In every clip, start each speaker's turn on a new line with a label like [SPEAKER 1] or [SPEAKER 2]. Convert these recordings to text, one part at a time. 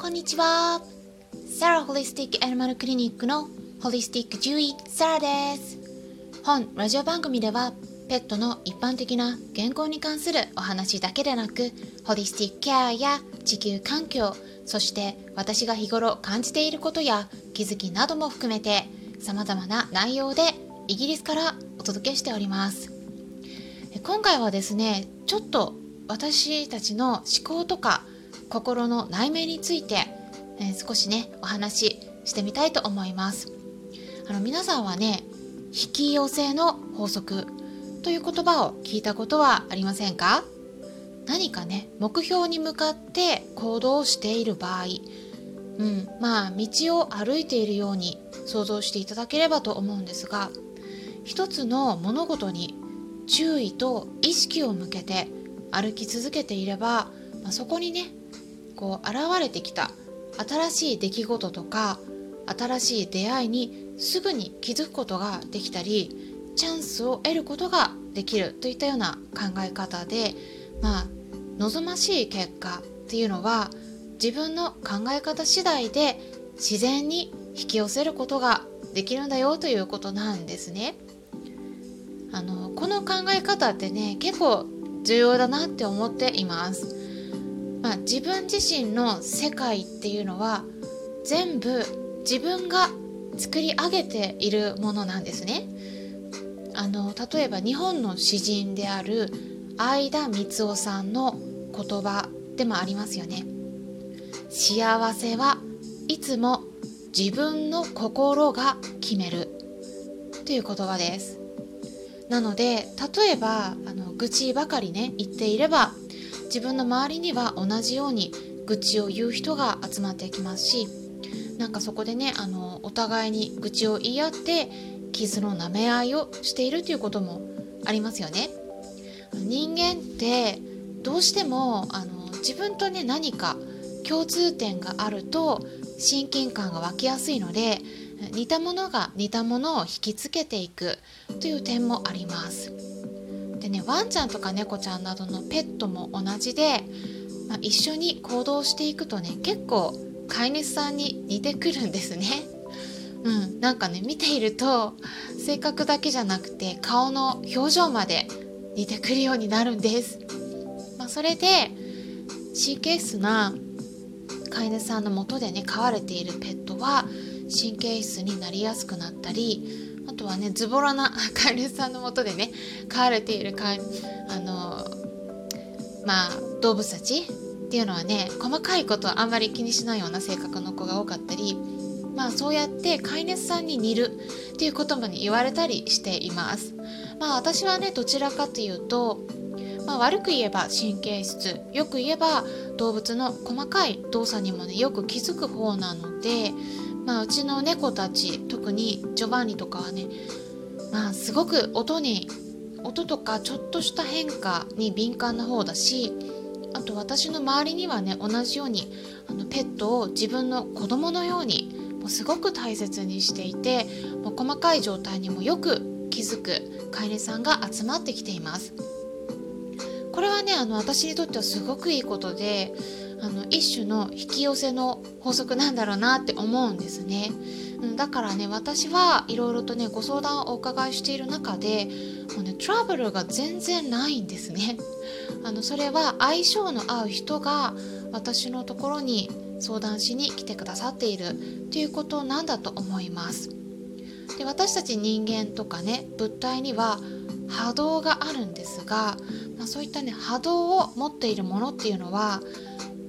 [SPEAKER 1] こんにちは。サラホリスティックアニマルクリニックのホリスティック獣医サラです。本ラジオ番組ではペットの一般的な健康に関するお話だけでなくホリスティックケアや地球環境そして私が日頃感じていることや気づきなども含めて様々な内容でイギリスからお届けしております今回はですねちょっと私たちの思考とか心の内面について、えー、少しねお話ししてみたいと思います。あの皆さんはね引き寄せの法則という言葉を聞いたことはありませんか？何かね目標に向かって行動している場合、うん、まあ道を歩いているように想像していただければと思うんですが一つの物事に注意と意識を向けて歩き続けていれば、まあ、そこにねこう現れてきた新しい出来事とか新しい出会いにすぐに気づくことができたりチャンスを得ることができるといったような考え方でまあ望ましい結果っていうのは自分の考え方次第で自然に引き寄せることができるんだよということなんですね。あのこの考え方ってね結構重要だなって思っています。まあ、自分自身の世界っていうのは全部自分が作り上げているものなんですね。あの例えば日本の詩人である相田光夫さんの言葉でもありますよね。幸せはいつも自分の心が決めるという言葉です。なので例えばあの愚痴ばかりね言っていれば自分の周りには同じように愚痴を言う人が集まってきますしなんかそこでねあのお互いに愚痴を言い合って傷の舐め合いをしているということもありますよね。人間ってどうしてもあの自分とね何か共通点があると親近感が湧きやすいので似たものが似たものを引きつけていくという点もありますでねワンちゃんとか猫ちゃんなどのペットも同じで、まあ、一緒に行動していくとね結構飼い主さんに似てくるんですね。うん、なんかね見ていると性格だけじゃなくて顔の表情まで似てくるようになるんです、まあ、それで神経質な飼い主さんのもとでね飼われているペットは神経質になりやすくなったりあとはねズボラな飼い主さんのもとでね飼われている飼いあのまあ動物たちっていうのはね細かいことあんまり気にしないような性格の子が多かったりまあそうやって飼い主さんに似るっていうことも、ね、言われたりしています。まあ私はねどちらかというとまあ、悪く言えば神経質よく言えば動物の細かい動作にもねよく気づく方なのでまあ、うちの猫たち特にジョバンニとかはね、まあ、すごく音に音とかちょっとした変化に敏感な方だしあと私の周りにはね同じようにあのペットを自分の子供のようにもうすごく大切にしていてもう細かい状態にもよく気づく飼い主さんが集まってきています。これはねあの私にとってはすごくいいことであの一種の引き寄せの法則なんだろうなって思うんですね。うんだからね私はいろいろとねご相談をお伺いしている中でもうねトラブルが全然ないんですね。あのそれは相性の合う人が私のところに相談しに来てくださっているということなんだと思います。で私たち人間とかね物体には波動があるんですが、まあ、そういったね波動を持っているものっていうのは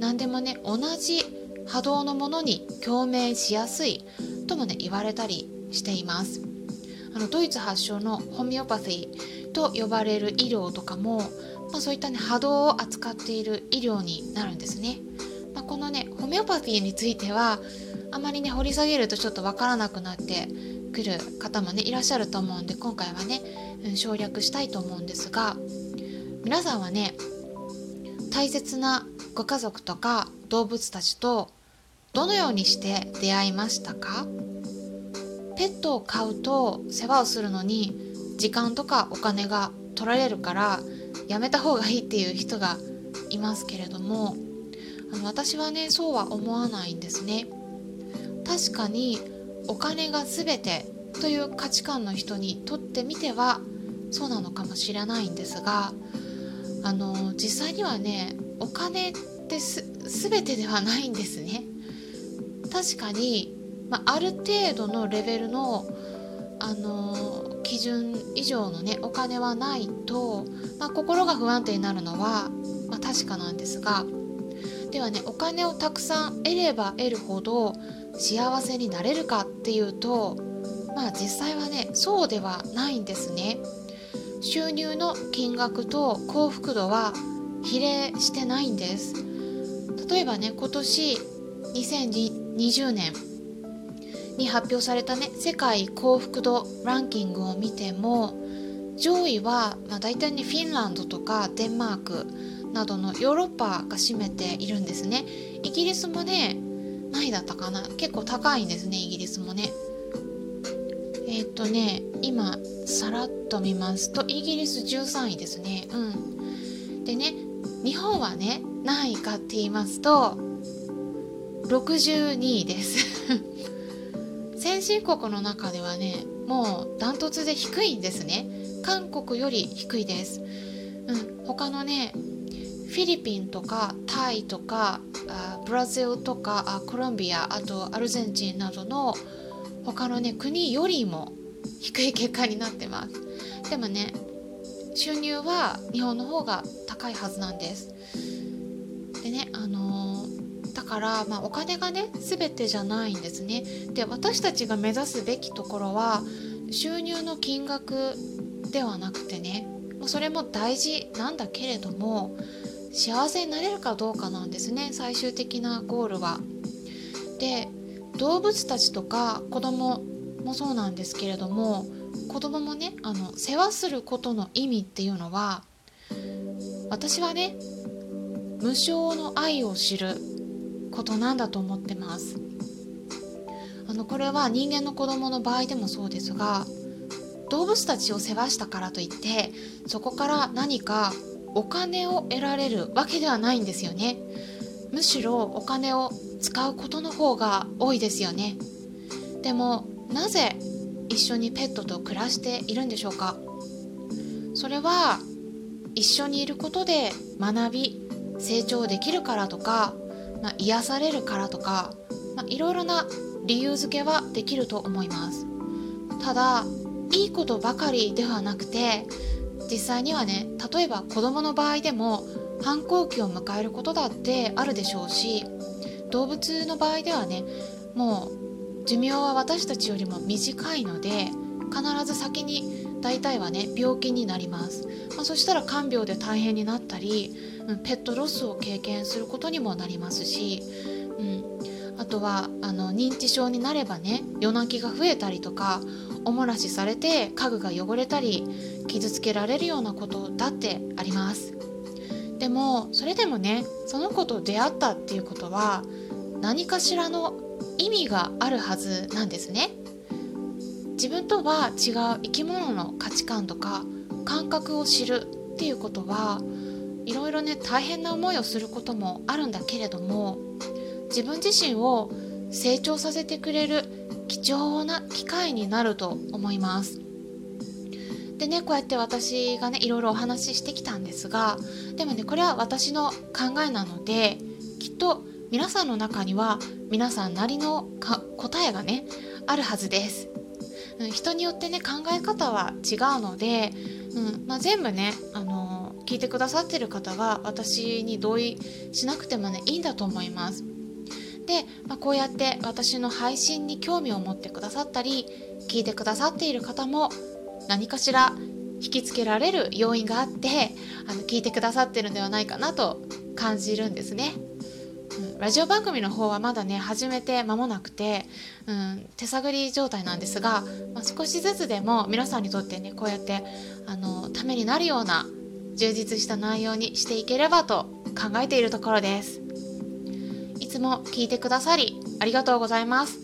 [SPEAKER 1] 何でもね同じ波動のものに共鳴しやすいともね言われたりしています。あのドイツ発祥のホメオパシーと呼ばれる医療とかも、まあ、そういったね波動を扱っている医療になるんですね、まあ、このねホメオパシーについてはあまりね掘り下げるとちょっとわからなくなってくる方もねいらっしゃると思うんで今回はね、省略したいと思うんですが皆さんはね大切なご家族とか動物たちとどのようにして出会いましたか？ペットを飼うと世話をするのに時間とかお金が取られるからやめた方がいいっていう人がいますけれどもあの私はねそうは思わないんですね。確かにお金が全てという価値観の人にとってみてはそうなのかもしれないんですがあの実際にはね金ってす全てではないんですね。確かに、まあ、ある程度のレベルのあの基準以上のねお金はないと、まあ、心が不安定になるのは、まあ、確かなんですがではねお金をたくさん得れば得るほど幸せになれるかっていうとまあ実際はねそうではないんですね。収入の金額と幸福度は比例してないんです。例えばね今年2020年に発表されたね世界幸福度ランキングを見ても上位は、まあ、大体ねフィンランドとかデンマークなどのヨーロッパが占めているんですね。イギリスもね何位だったかな。結構高いんですねイギリスもね。えっ、とね今さらっと見ますとイギリス13位ですね。うん。でね日本はね何位かって言いますと62位です。先進国の中ではねもうダントツで低いんですね。韓国より低いです。うん他のねフィリピンとかタイとかあブラジルとかあコロンビアあとアルゼンチンなどの他のね国よりも低い結果になってます。でもね収入は日本の方が高いはずなんですでねあのー、だから、まあ、お金がね全てじゃないんですねで私たちが目指すべきところは収入の金額ではなくてねそれも大事なんだけれども幸せになれるかどうかなんですね最終的なゴールは。で動物たちとか子供もそうなんですけれども子供もねあの世話することの意味っていうのは私はね無償の愛を知ることなんだと思ってます。あのこれは人間の子供の場合でもそうですが動物たちを世話したからといってそこから何かお金を得られるわけではないんですよね。むしろお金を使うことの方が多いですよね。でもなぜ一緒にペットと暮らしているんでしょうか？それは一緒にいることで学び成長できるからとか、まあ、癒されるからとか、まあ、いろいろな理由付けはできると思います。ただいいことばかりではなくて実際にはね例えば子供の場合でも反抗期を迎えることだってあるでしょうし動物の場合ではねもう寿命は私たちよりも短いので必ず先に大体はね病気になります、まあ、そしたら看病で大変になったり、うん、ペットロスを経験することにもなりますし、うん、あとはあの認知症になればね夜泣きが増えたりとかおもらしされて家具が汚れたり傷つけられるようなことだってあります。でもそれでもねその子と出会ったっていうことは何かしらの意味があるはずなんですね。自分とは違う生き物の価値観とか感覚を知るっていうことはいろいろね大変な思いをすることもあるんだけれども自分自身を成長させてくれる貴重な機会になると思います。でねこうやって私がねいろいろお話ししてきたんですがでもねこれは私の考えなのできっと皆さんの中には皆さんなりの答えがねあるはずです。うん人によってね考え方は違うので、うんまあ、全部ね、あの聞いてくださってる方が私に同意しなくてもねいいんだと思います。で、まあ、こうやって私の配信に興味を持ってくださったり聞いてくださっている方も何かしら引きつけられる要因があってあの聞いてくださってるんではないかなと感じるんですね。ラジオ番組の方はまだね始めて間もなくて、うん、手探り状態なんですが、まあ、少しずつでも皆さんにとってねこうやってあのためになるような充実した内容にしていければと考えているところです。いつも聞いてくださりありがとうございます。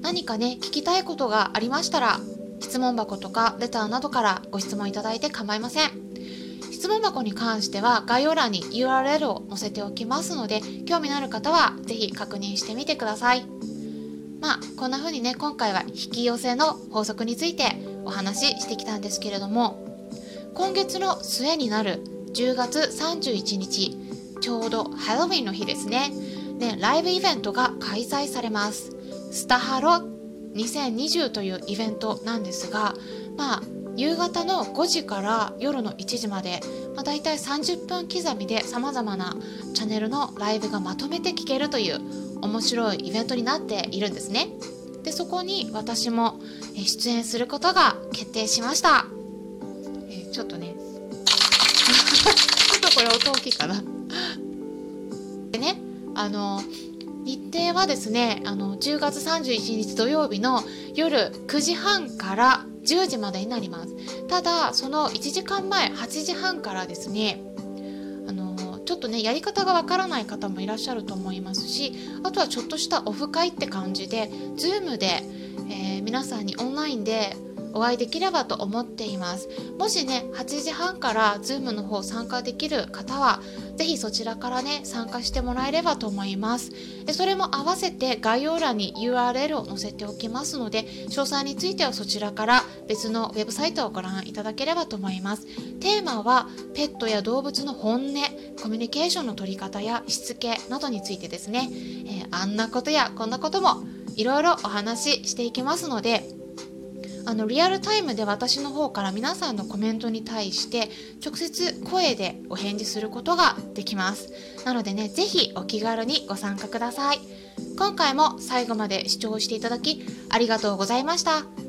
[SPEAKER 1] 何かね聞きたいことがありましたら質問箱とかレターなどからご質問いただいて構いません。質問箱に関しては概要欄に URL を載せておきますので興味のある方は是非確認してみてください。まあこんな風にね今回は引き寄せの法則についてお話ししてきたんですけれども今月の末になる10月31日ちょうどハロウィンの日ですね。でライブイベントが開催されます。スタハロ2020というイベントなんですがまあ夕方の5時から夜の1時まで、まあ、大体30分刻みでさまざまなチャンネルのライブがまとめて聴けるという面白いイベントになっているんですね。でそこに私も出演することが決定しました、え、ちょっとね。ちょっとこれ音大きいかな。でねあの日程はですねあの10月31日土曜日の夜9時半から10時までになります。ただその1時間前8時半からですねあのちょっとねやり方がわからない方もいらっしゃると思いますしあとはちょっとしたオフ会って感じで Zoom で、えー、皆さんにオンラインでお会いできればと思っています。もしね8時半から Zoom の方参加できる方は是非そちらからね参加してもらえればと思います。でそれも合わせて概要欄に URL を載せておきますので詳細についてはそちらから別のウェブサイトをご覧いただければと思います。テーマはペットや動物の本音コミュニケーションの取り方やしつけなどについてですね、えー、あんなことやこんなこともいろいろお話ししていきますのであのリアルタイムで私の方から皆さんのコメントに対して直接声でお返事することができます。なのでね是非お気軽にご参加ください。今回も最後まで視聴していただきありがとうございました。